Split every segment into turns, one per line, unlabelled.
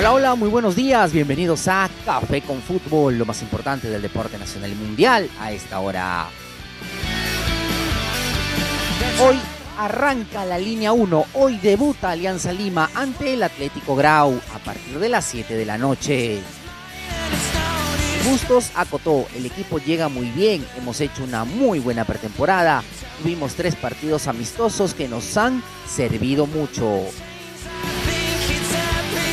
Hola, hola, muy buenos días. Bienvenidos a Café con Fútbol, lo más importante del deporte nacional y mundial a esta hora. Hoy arranca la línea 1. Hoy debuta Alianza Lima ante el Atlético Grau a partir de las 7 de la noche. Bustos acotó, el equipo llega muy bien, hemos hecho una muy buena pretemporada, tuvimos tres partidos amistosos que nos han servido mucho.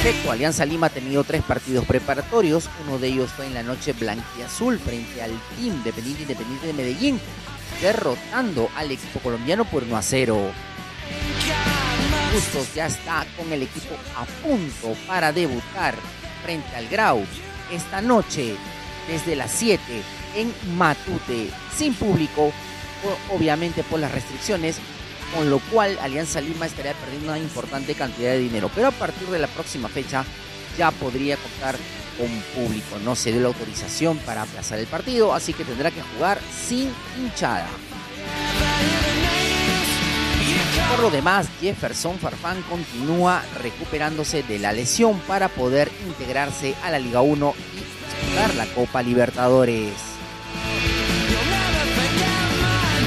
Perfecto, Alianza Lima ha tenido tres partidos preparatorios, uno de ellos fue en la noche blanquiazul frente al Team Independiente Independiente de Medellín, derrotando al equipo colombiano por 1 a 0. Bustos ya está con el equipo a punto para debutar frente al Grau esta noche desde las 7 en Matute, sin público, obviamente por las restricciones, con lo cual Alianza Lima estaría perdiendo una importante cantidad de dinero. Pero a partir de la próxima fecha ya podría contar con público. No se dio la autorización para aplazar el partido, así que tendrá que jugar sin hinchada. Por lo demás, Jefferson Farfán continúa recuperándose de la lesión para poder integrarse a la Liga 1 la Copa Libertadores.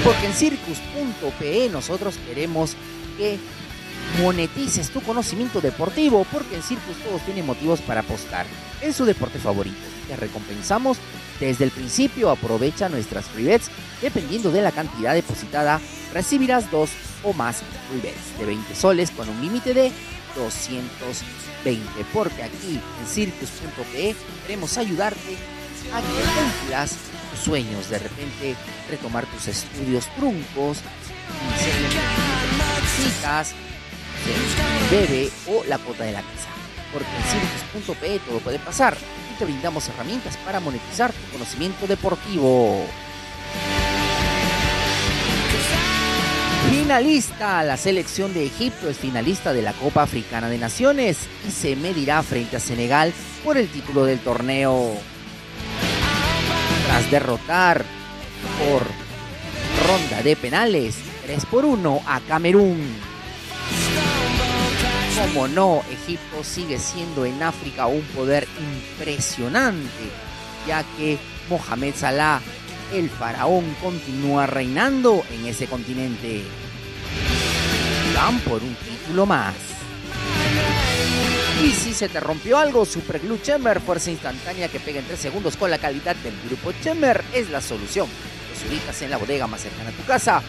Porque en circus.pe nosotros queremos que monetices tu conocimiento deportivo, porque en Circus todos tienen motivos para apostar en su deporte favorito. Te recompensamos desde el principio. Aprovecha nuestras free. Dependiendo de la cantidad depositada, recibirás dos o más free de 20 soles con un límite de 220. Porque aquí en circus.pe queremos ayudarte a que cumplas sueños. De repente retomar tus estudios truncos, chicas, bebé o la cuota de la casa. Porque en circus.pe todo puede pasar y te brindamos herramientas para monetizar tu conocimiento deportivo. Finalista, la selección de Egipto es finalista de la Copa Africana de Naciones y se medirá frente a Senegal por el título del torneo. Tras derrotar por ronda de penales 3 por 1 a Camerún. Como no, Egipto sigue siendo en África un poder impresionante, ya que Mohamed Salah el faraón continúa reinando en ese continente. Van por un título más. Y si se te rompió algo, Super Glue Chamber, fuerza instantánea que pega en 3 segundos con la calidad del grupo Chamber, es la solución. Los ubicas en la bodega más cercana a tu casa.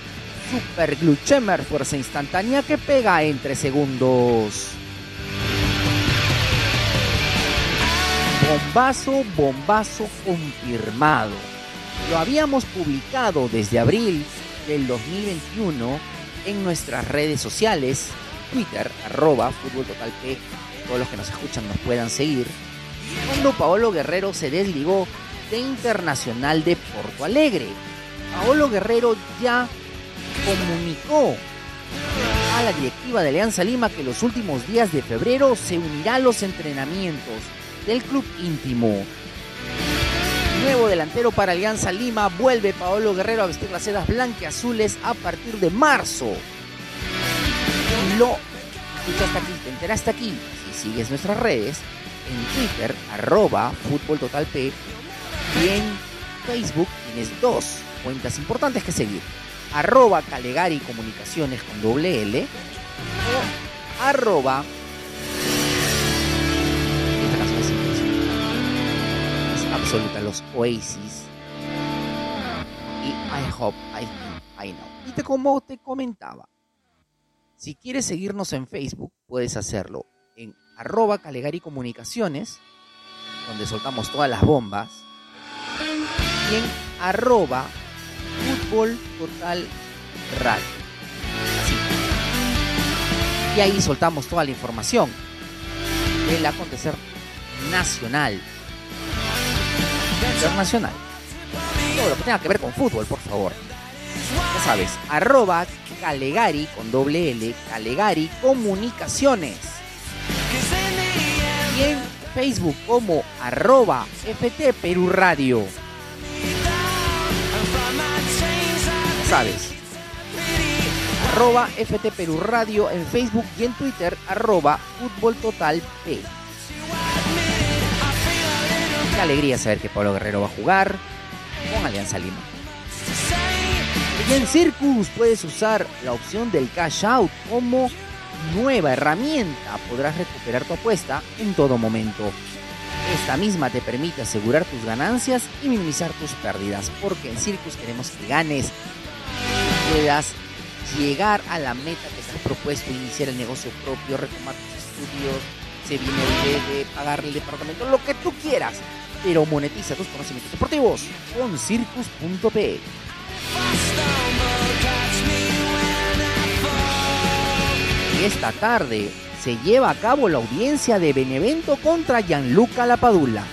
Super Glue Chamber, fuerza instantánea que pega en 3 segundos. Bombazo, bombazo confirmado lo habíamos publicado desde abril del 2021 en nuestras redes sociales, Twitter, arroba Fútbol Total P, todos los que nos escuchan nos puedan seguir, cuando Paolo Guerrero se desligó de Internacional de Porto Alegre. Paolo Guerrero ya comunicó a la directiva de Alianza Lima que los últimos días de febrero se unirá a los entrenamientos del club íntimo Nuevo delantero para Alianza Lima. Vuelve Paolo Guerrero a vestir las sedas azules a partir de marzo. Lo escuchaste aquí, te enteraste aquí. Si sigues nuestras redes, en Twitter, arroba Fútbol Total P, y en Facebook tienes dos cuentas importantes que seguir. Arroba Calegari Comunicaciones con doble L o arroba absoluta, los Oasis. Y I hope, I I know. Y te, como te comentaba, si quieres seguirnos en Facebook, puedes hacerlo en arroba Calegari Comunicaciones, donde soltamos todas las bombas, y en arroba Fútbol Total Radio. Y ahí soltamos toda la información del acontecer nacional internacional. Todo lo que tenga que ver con fútbol, por favor. Ya sabes, arroba Calegari con doble L, Calegari Comunicaciones. Y en Facebook como arroba FT Perú Radio. Ya sabes, arroba FT Perú Radio en Facebook y en Twitter arroba Fútbol Total P. Qué alegría saber que Pablo Guerrero va a jugar con Alianza Lima. Y en Circus puedes usar la opción del cash out como nueva herramienta. Podrás recuperar tu apuesta en todo momento. Esta misma te permite asegurar tus ganancias y minimizar tus pérdidas, porque en Circus queremos que ganes puedas llegar a la meta que has propuesto, iniciar el negocio propio, retomar tus estudios, se viene de, de pagar el departamento, lo que tú quieras, pero monetiza tus conocimientos deportivos con circus.pe. Esta tarde se lleva a cabo la audiencia de Benevento contra Gianluca Lapadula.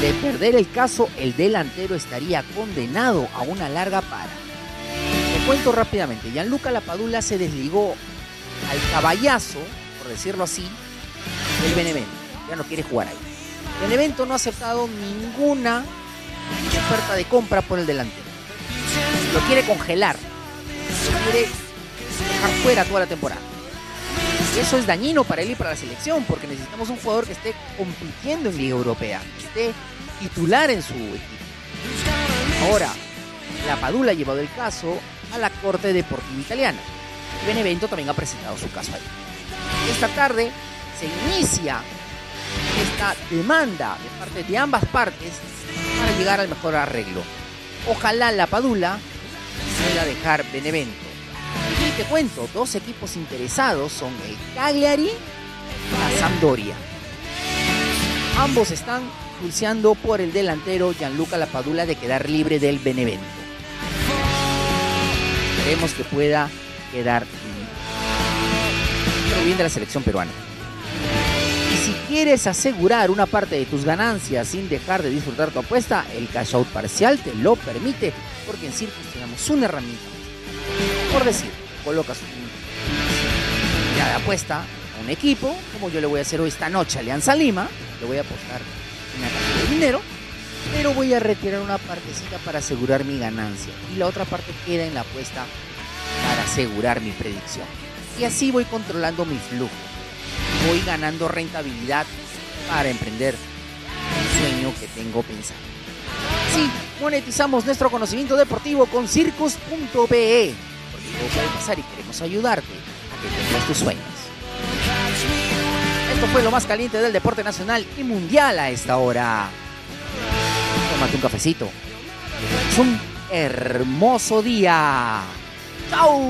De perder el caso, el delantero estaría condenado a una larga para. Te cuento rápidamente, Gianluca Lapadula se desligó al caballazo, por decirlo así, del Benevento. Ya no quiere jugar ahí. Benevento no ha aceptado ninguna oferta de compra por el delantero. Lo quiere congelar. Lo quiere dejar fuera toda la temporada. Y eso es dañino para él y para la selección, porque necesitamos un jugador que esté compitiendo en Liga Europea, que esté titular en su equipo. Ahora, la Padula ha llevado el caso a la Corte Deportiva Italiana. Benevento también ha presentado su caso ahí. Esta tarde se inicia esta demanda de parte de ambas partes llegar al mejor arreglo. Ojalá la Padula pueda dejar Benevento. Y te cuento, dos equipos interesados son el Cagliari y la Sampdoria. Ambos están pulseando por el delantero Gianluca Lapadula de quedar libre del Benevento. Esperemos que pueda quedar pero bien de la selección peruana. Si quieres asegurar una parte de tus ganancias sin dejar de disfrutar tu apuesta, el cash out parcial te lo permite, porque en Circus tenemos una herramienta. Por decir, colocas un ya de apuesta a un equipo, como yo le voy a hacer hoy esta noche a Alianza Lima, le voy a apostar una cantidad de dinero, pero voy a retirar una partecita para asegurar mi ganancia y la otra parte queda en la apuesta para asegurar mi predicción. Y así voy controlando mi flujo. Voy ganando rentabilidad para emprender un sueño que tengo pensado. Sí, monetizamos nuestro conocimiento deportivo con circus.pe. Porque todo puede pasar y queremos ayudarte a que cumplas tus sueños. Esto fue lo más caliente del deporte nacional y mundial a esta hora. Tómate un cafecito. Es un hermoso día. ¡Chao!